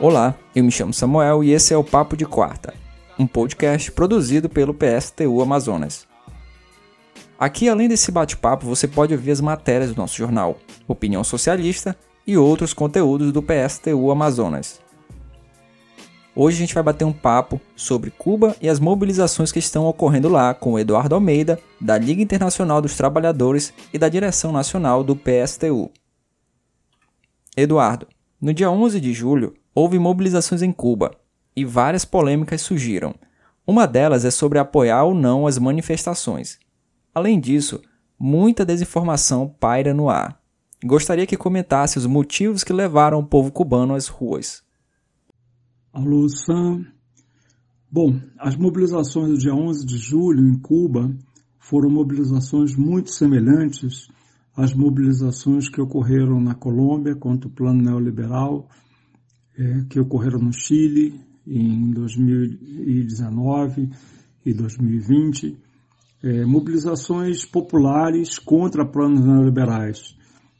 Olá, eu me chamo Samuel e esse é o Papo de Quarta, um podcast produzido pelo PSTU Amazonas. Aqui, além desse bate-papo, você pode ouvir as matérias do nosso jornal, Opinião Socialista e outros conteúdos do PSTU Amazonas. Hoje a gente vai bater um papo sobre Cuba e as mobilizações que estão ocorrendo lá com o Eduardo Almeida, da Liga Internacional dos Trabalhadores e da Direção Nacional do PSTU. Eduardo, no dia 11 de julho, houve mobilizações em Cuba e várias polêmicas surgiram. Uma delas é sobre apoiar ou não as manifestações. Além disso, muita desinformação paira no ar. Gostaria que comentasse os motivos que levaram o povo cubano às ruas. Alô, Sam. Bom, as mobilizações do dia 11 de julho em Cuba foram mobilizações muito semelhantes às mobilizações que ocorreram na Colômbia contra o plano neoliberal é, que ocorreram no Chile em 2019 e 2020, é, mobilizações populares contra planos neoliberais.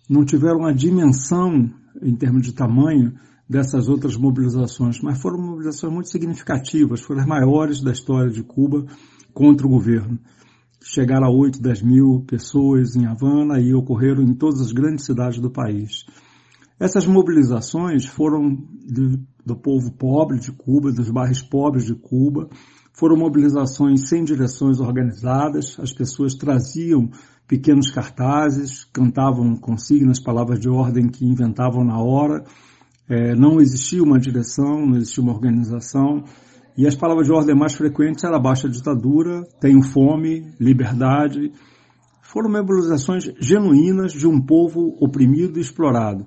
Não tiveram a dimensão, em termos de tamanho, dessas outras mobilizações, mas foram mobilizações muito significativas, foram as maiores da história de Cuba contra o governo. Chegaram a 8, 10 mil pessoas em Havana e ocorreram em todas as grandes cidades do país. Essas mobilizações foram do, do povo pobre de Cuba, dos bairros pobres de Cuba, foram mobilizações sem direções organizadas, as pessoas traziam pequenos cartazes, cantavam consignas, palavras de ordem que inventavam na hora, é, não existia uma direção, não existia uma organização, e as palavras de ordem mais frequentes eram baixa ditadura, tenho fome, liberdade. Foram mobilizações genuínas de um povo oprimido e explorado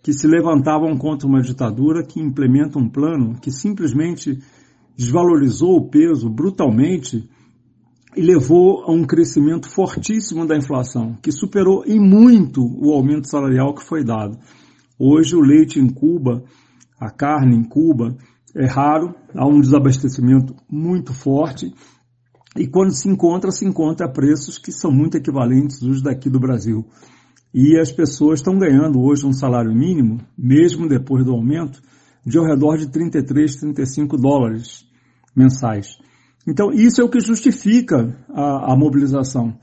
que se levantavam contra uma ditadura que implementa um plano que simplesmente desvalorizou o peso brutalmente e levou a um crescimento fortíssimo da inflação, que superou em muito o aumento salarial que foi dado. Hoje o leite em Cuba, a carne em Cuba é raro, há um desabastecimento muito forte e quando se encontra, se encontra a preços que são muito equivalentes aos daqui do Brasil. E as pessoas estão ganhando hoje um salário mínimo, mesmo depois do aumento, de ao redor de 33, 35 dólares mensais. Então, isso é o que justifica a, a mobilização.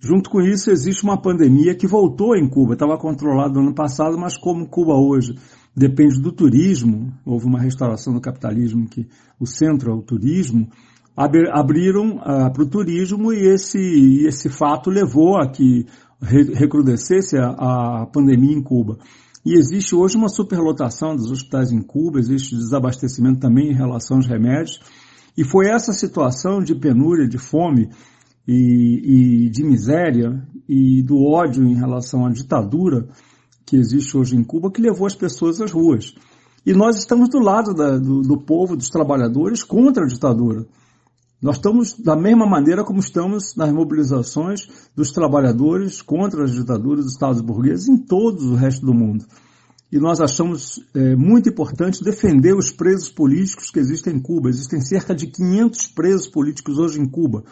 Junto com isso, existe uma pandemia que voltou em Cuba, estava controlada no ano passado, mas como Cuba hoje depende do turismo, houve uma restauração do capitalismo que o centro é o turismo, abriram uh, para o turismo e esse, esse fato levou a que recrudescesse a, a pandemia em Cuba. E existe hoje uma superlotação dos hospitais em Cuba, existe desabastecimento também em relação aos remédios. E foi essa situação de penúria, de fome e, e de miséria e do ódio em relação à ditadura que existe hoje em Cuba que levou as pessoas às ruas. E nós estamos do lado da, do, do povo, dos trabalhadores, contra a ditadura. Nós estamos da mesma maneira como estamos nas mobilizações dos trabalhadores contra as ditaduras dos Estados burgueses em todo o resto do mundo. E nós achamos é, muito importante defender os presos políticos que existem em Cuba. Existem cerca de 500 presos políticos hoje em Cuba,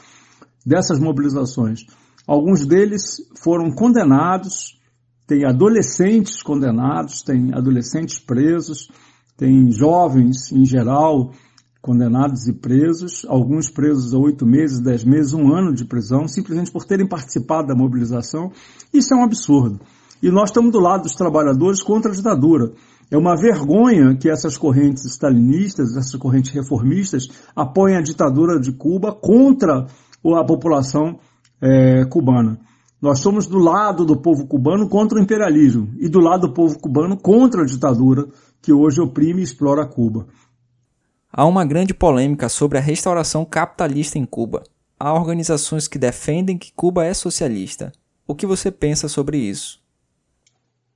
dessas mobilizações. Alguns deles foram condenados, tem adolescentes condenados, tem adolescentes presos, tem jovens em geral condenados e presos, alguns presos a oito meses, dez meses, um ano de prisão, simplesmente por terem participado da mobilização. Isso é um absurdo. E nós estamos do lado dos trabalhadores contra a ditadura. É uma vergonha que essas correntes stalinistas, essas correntes reformistas, apoiem a ditadura de Cuba contra a população é, cubana. Nós somos do lado do povo cubano contra o imperialismo e do lado do povo cubano contra a ditadura que hoje oprime e explora Cuba. Há uma grande polêmica sobre a restauração capitalista em Cuba. Há organizações que defendem que Cuba é socialista. O que você pensa sobre isso?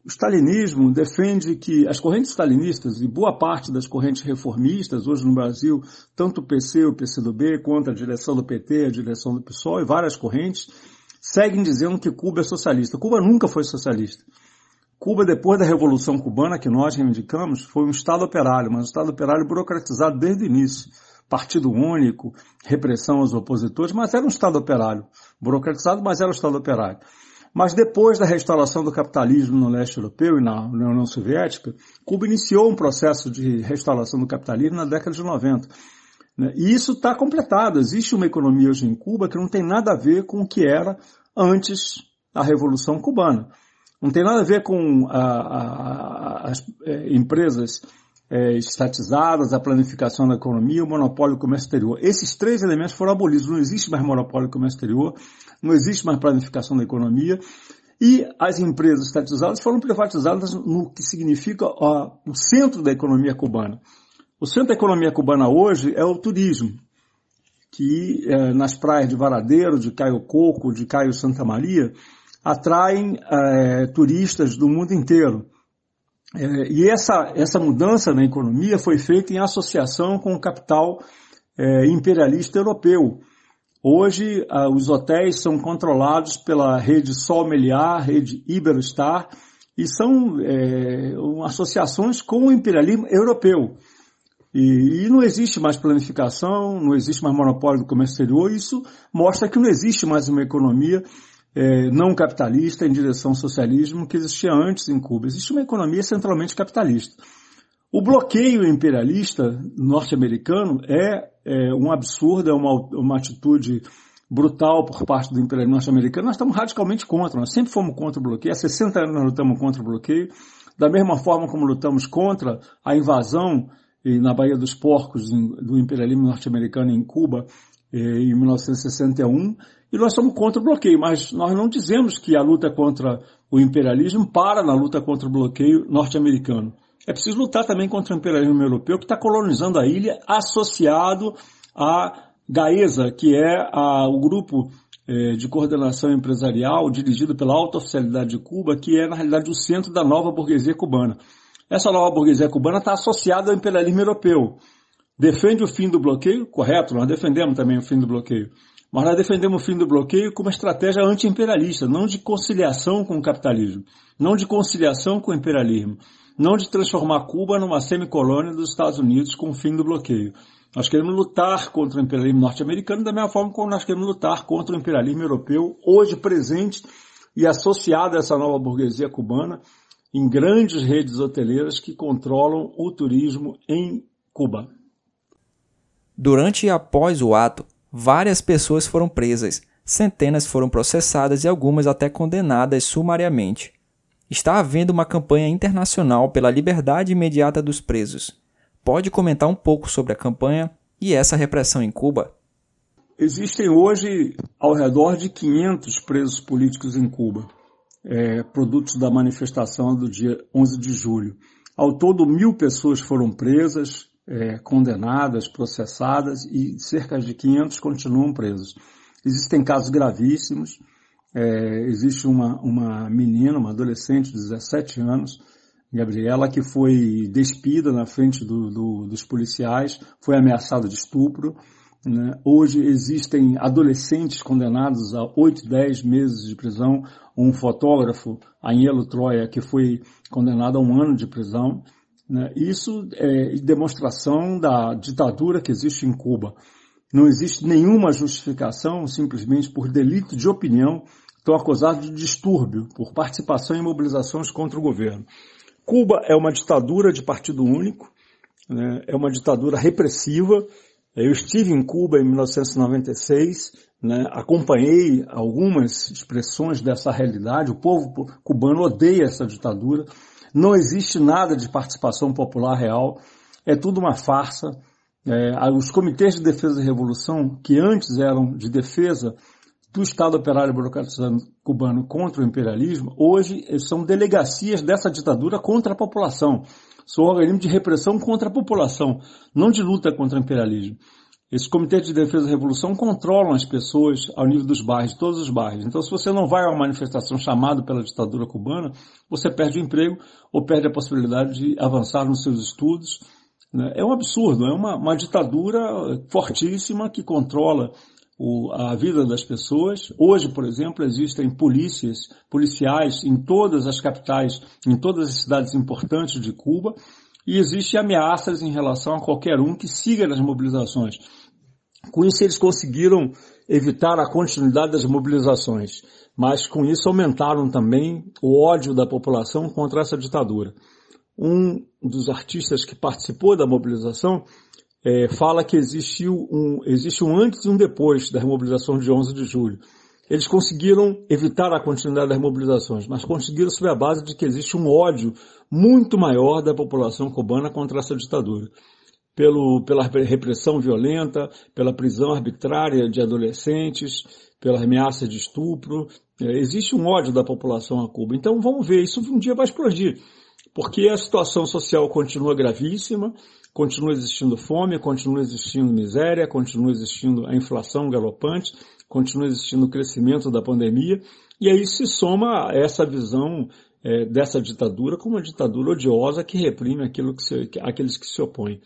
O stalinismo defende que as correntes stalinistas e boa parte das correntes reformistas hoje no Brasil, tanto o PC, o PCdoB, quanto a direção do PT, a direção do PSOL e várias correntes, seguem dizendo que Cuba é socialista. Cuba nunca foi socialista. Cuba, depois da Revolução Cubana, que nós reivindicamos, foi um Estado operário, mas um Estado operário burocratizado desde o início. Partido único, repressão aos opositores, mas era um Estado operário. Burocratizado, mas era um Estado operário. Mas depois da restauração do capitalismo no leste europeu e na União Soviética, Cuba iniciou um processo de restauração do capitalismo na década de 90. Né? E isso está completado. Existe uma economia hoje em Cuba que não tem nada a ver com o que era antes da Revolução Cubana. Não tem nada a ver com a, a, as é, empresas é, estatizadas, a planificação da economia, o monopólio do comércio exterior. Esses três elementos foram abolidos. Não existe mais monopólio do comércio exterior, não existe mais planificação da economia. E as empresas estatizadas foram privatizadas no que significa ó, o centro da economia cubana. O centro da economia cubana hoje é o turismo, que é, nas praias de Varadeiro, de Caio Coco, de Caio Santa Maria, atraem é, turistas do mundo inteiro. É, e essa, essa mudança na economia foi feita em associação com o capital é, imperialista europeu. Hoje, os hotéis são controlados pela rede Sol Meliá, rede Iberostar, e são é, associações com o imperialismo europeu. E, e, não existe mais planificação, não existe mais monopólio do comércio exterior, isso mostra que não existe mais uma economia é, não capitalista em direção ao socialismo que existia antes em Cuba. Existe uma economia centralmente capitalista. O bloqueio imperialista norte-americano é, é, um absurdo, é uma, uma atitude brutal por parte do imperialismo norte-americano. Nós estamos radicalmente contra, nós sempre fomos contra o bloqueio, há 60 anos nós lutamos contra o bloqueio, da mesma forma como lutamos contra a invasão na Baía dos Porcos do imperialismo norte-americano em Cuba eh, em 1961 e nós somos contra o bloqueio, mas nós não dizemos que a luta contra o imperialismo para na luta contra o bloqueio norte-americano. É preciso lutar também contra o imperialismo europeu que está colonizando a ilha associado à GAESA, que é a, o grupo eh, de coordenação empresarial dirigido pela alta oficialidade de Cuba, que é na realidade o centro da nova burguesia cubana. Essa nova burguesia cubana está associada ao imperialismo europeu. Defende o fim do bloqueio, correto, nós defendemos também o fim do bloqueio. Mas nós defendemos o fim do bloqueio como uma estratégia anti-imperialista, não de conciliação com o capitalismo, não de conciliação com o imperialismo, não de transformar Cuba numa semicolônia dos Estados Unidos com o fim do bloqueio. Nós queremos lutar contra o imperialismo norte-americano da mesma forma como nós queremos lutar contra o imperialismo europeu, hoje presente e associado a essa nova burguesia cubana em grandes redes hoteleiras que controlam o turismo em Cuba. Durante e após o ato, várias pessoas foram presas, centenas foram processadas e algumas até condenadas sumariamente. Está havendo uma campanha internacional pela liberdade imediata dos presos. Pode comentar um pouco sobre a campanha e essa repressão em Cuba? Existem hoje ao redor de 500 presos políticos em Cuba, é, produtos da manifestação do dia 11 de julho. Ao todo, mil pessoas foram presas, é, condenadas, processadas e cerca de 500 continuam presos. Existem casos gravíssimos. É, existe uma, uma menina, uma adolescente de 17 anos, Gabriela, que foi despida na frente do, do, dos policiais, foi ameaçada de estupro. Né? Hoje existem adolescentes condenados a 8, 10 meses de prisão. Um fotógrafo, Anhelo Troia, que foi condenado a um ano de prisão. Né? Isso é demonstração da ditadura que existe em Cuba. Não existe nenhuma justificação, simplesmente por delito de opinião, estão acusados de distúrbio, por participação em mobilizações contra o governo. Cuba é uma ditadura de partido único, né? é uma ditadura repressiva. Eu estive em Cuba em 1996, né? acompanhei algumas expressões dessa realidade. O povo cubano odeia essa ditadura. Não existe nada de participação popular real, é tudo uma farsa. É, os comitês de defesa da revolução, que antes eram de defesa do Estado Operário Burocratizado Cubano contra o imperialismo, hoje são delegacias dessa ditadura contra a população. São organismos de repressão contra a população, não de luta contra o imperialismo. Esses comitês de defesa da revolução controlam as pessoas ao nível dos bairros, todos os bairros. Então, se você não vai a uma manifestação chamada pela ditadura cubana, você perde o emprego ou perde a possibilidade de avançar nos seus estudos. Né? É um absurdo, é uma, uma ditadura fortíssima que controla o, a vida das pessoas. Hoje, por exemplo, existem polícias, policiais em todas as capitais, em todas as cidades importantes de Cuba, e existem ameaças em relação a qualquer um que siga nas mobilizações. Com isso, eles conseguiram evitar a continuidade das mobilizações. mas com isso aumentaram também o ódio da população contra essa ditadura. Um dos artistas que participou da mobilização é, fala que existiu um, existe um antes e um depois da remobilização de 11 de julho. Eles conseguiram evitar a continuidade das mobilizações, mas conseguiram sobre a base de que existe um ódio muito maior da população cubana contra essa ditadura. Pelo, pela repressão violenta, pela prisão arbitrária de adolescentes, pela ameaça de estupro. É, existe um ódio da população a Cuba. Então vamos ver, isso um dia vai explodir. Porque a situação social continua gravíssima, continua existindo fome, continua existindo miséria, continua existindo a inflação galopante, continua existindo o crescimento da pandemia, e aí se soma essa visão é, dessa ditadura como uma ditadura odiosa que reprime aquilo que se, aqueles que se opõem.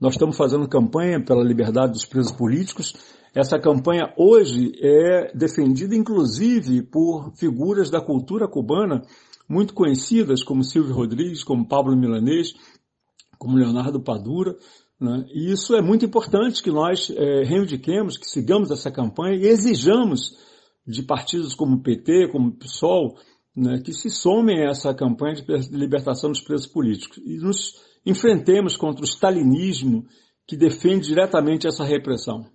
Nós estamos fazendo campanha pela liberdade dos presos políticos. Essa campanha hoje é defendida inclusive por figuras da cultura cubana muito conhecidas, como Silvio Rodrigues, como Pablo Milanês, como Leonardo Padura. Né? E isso é muito importante que nós é, reivindiquemos, que sigamos essa campanha e exijamos de partidos como o PT, como PSOL, né, que se somem a essa campanha de libertação dos presos políticos e nos enfrentemos contra o stalinismo que defende diretamente essa repressão.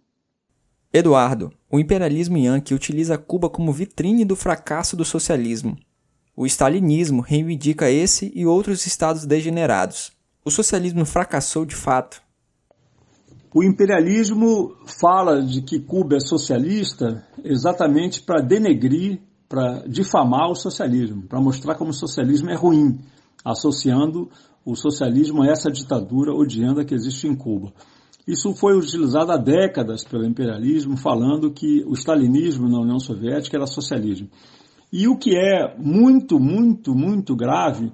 Eduardo, o imperialismo yankee utiliza Cuba como vitrine do fracasso do socialismo. O stalinismo reivindica esse e outros estados degenerados. O socialismo fracassou de fato. O imperialismo fala de que Cuba é socialista exatamente para denegrir, para difamar o socialismo, para mostrar como o socialismo é ruim, associando o socialismo a essa ditadura odianda que existe em Cuba. Isso foi utilizado há décadas pelo imperialismo, falando que o stalinismo na União Soviética era socialismo. E o que é muito, muito, muito grave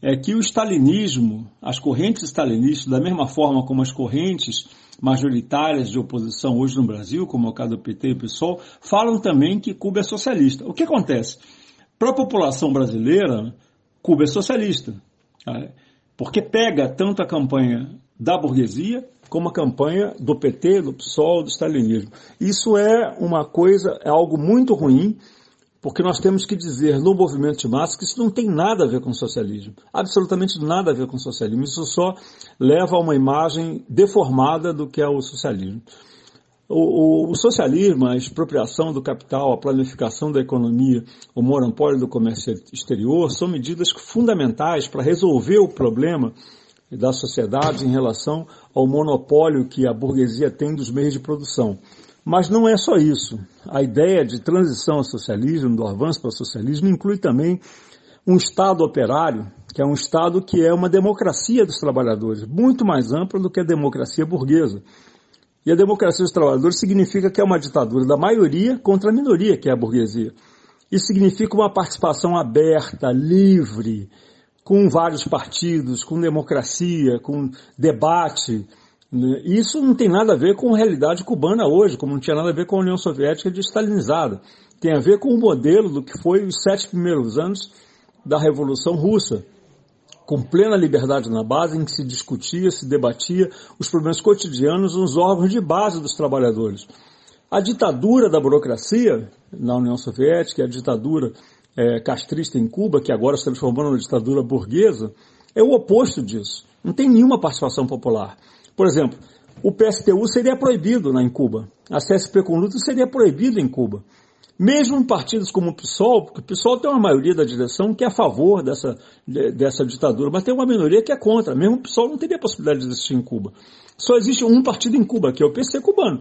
é que o stalinismo, as correntes stalinistas, da mesma forma como as correntes majoritárias de oposição hoje no Brasil, como é o caso do PT e do PSOL, falam também que Cuba é socialista. O que acontece? Para a população brasileira, Cuba é socialista? Porque pega tanto a campanha da burguesia como a campanha do PT, do PSOL, do stalinismo. Isso é uma coisa, é algo muito ruim, porque nós temos que dizer no movimento de massa que isso não tem nada a ver com socialismo. Absolutamente nada a ver com socialismo. Isso só leva a uma imagem deformada do que é o socialismo. O, o, o, socialismo, a expropriação do capital, a planificação da economia, o monopólio do comércio exterior são medidas fundamentais para resolver o problema da sociedade em relação ao monopólio que a burguesia tem dos meios de produção. Mas não é só isso. A ideia de transição ao socialismo, do avanço para o socialismo, inclui também um Estado operário, que é um Estado que é uma democracia dos trabalhadores, muito mais ampla do que a democracia burguesa. E a democracia dos trabalhadores significa que é uma ditadura da maioria contra a minoria, que é a burguesia. Isso significa uma participação aberta, livre, com vários partidos, com democracia, com debate, né? Isso não tem nada a ver com a realidade cubana hoje, como não tinha nada a ver com a União Soviética de estalinizada. Tem a ver com o modelo do que foi os sete primeiros anos da Revolução Russa, com plena liberdade na base, em que se discutia, se debatia os problemas cotidianos nos órgãos de base dos trabalhadores. A ditadura da burocracia na União Soviética, a ditadura é, castrista em Cuba, que agora se transformou numa ditadura burguesa, é o oposto disso. Não tem nenhuma participação popular. Por exemplo, o PSTU seria proibido na, em Cuba. A CSP com luta seria proibida em Cuba. Mesmo em partidos como o PSOL, porque o PSOL tem uma maioria da direção que é a favor dessa, dessa ditadura, mas tem uma minoria que é contra. Mesmo o PSOL não teria possibilidade de existir em Cuba. Só existe um partido em Cuba, que é o PC cubano.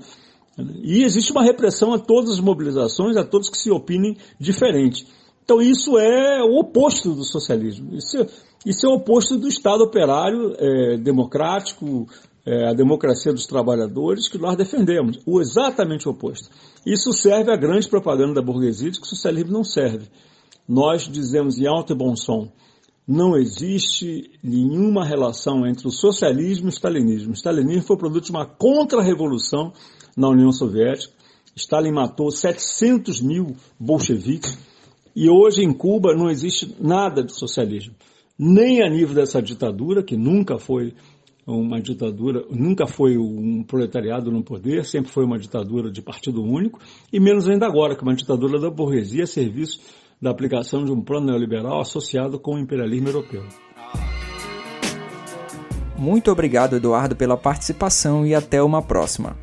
E existe uma repressão a todas as mobilizações, a todos que se opinem diferente. Então isso é o oposto do socialismo. Isso, é, isso é o oposto do Estado operário é, democrático, é, a democracia dos trabalhadores que nós defendemos, o exatamente oposto. Isso serve à grande propaganda da burguesia de que o socialismo não serve. Nós dizemos em alto e bom som, não existe nenhuma relação entre o socialismo e o stalinismo. O stalinismo foi produto de uma contra-revolução na União Soviética. Stalin matou 700 mil bolcheviques e hoje em Cuba não existe nada de socialismo. Nem a nível dessa ditadura, que nunca foi uma ditadura, nunca foi um proletariado no poder, sempre foi uma ditadura de partido único, e menos ainda agora, que uma ditadura da burguesia a serviço da aplicação de um plano neoliberal associado com o imperialismo europeu. Muito obrigado, Eduardo, pela participação e até uma próxima.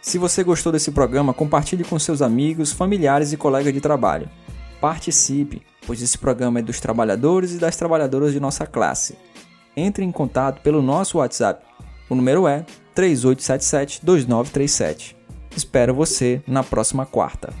Se você gostou desse programa, compartilhe com seus amigos, familiares e colegas de trabalho. Participe, pois esse programa é dos trabalhadores e das trabalhadoras de nossa classe. Entre em contato pelo nosso WhatsApp. O número é 3877-2937. Espero você na próxima quarta.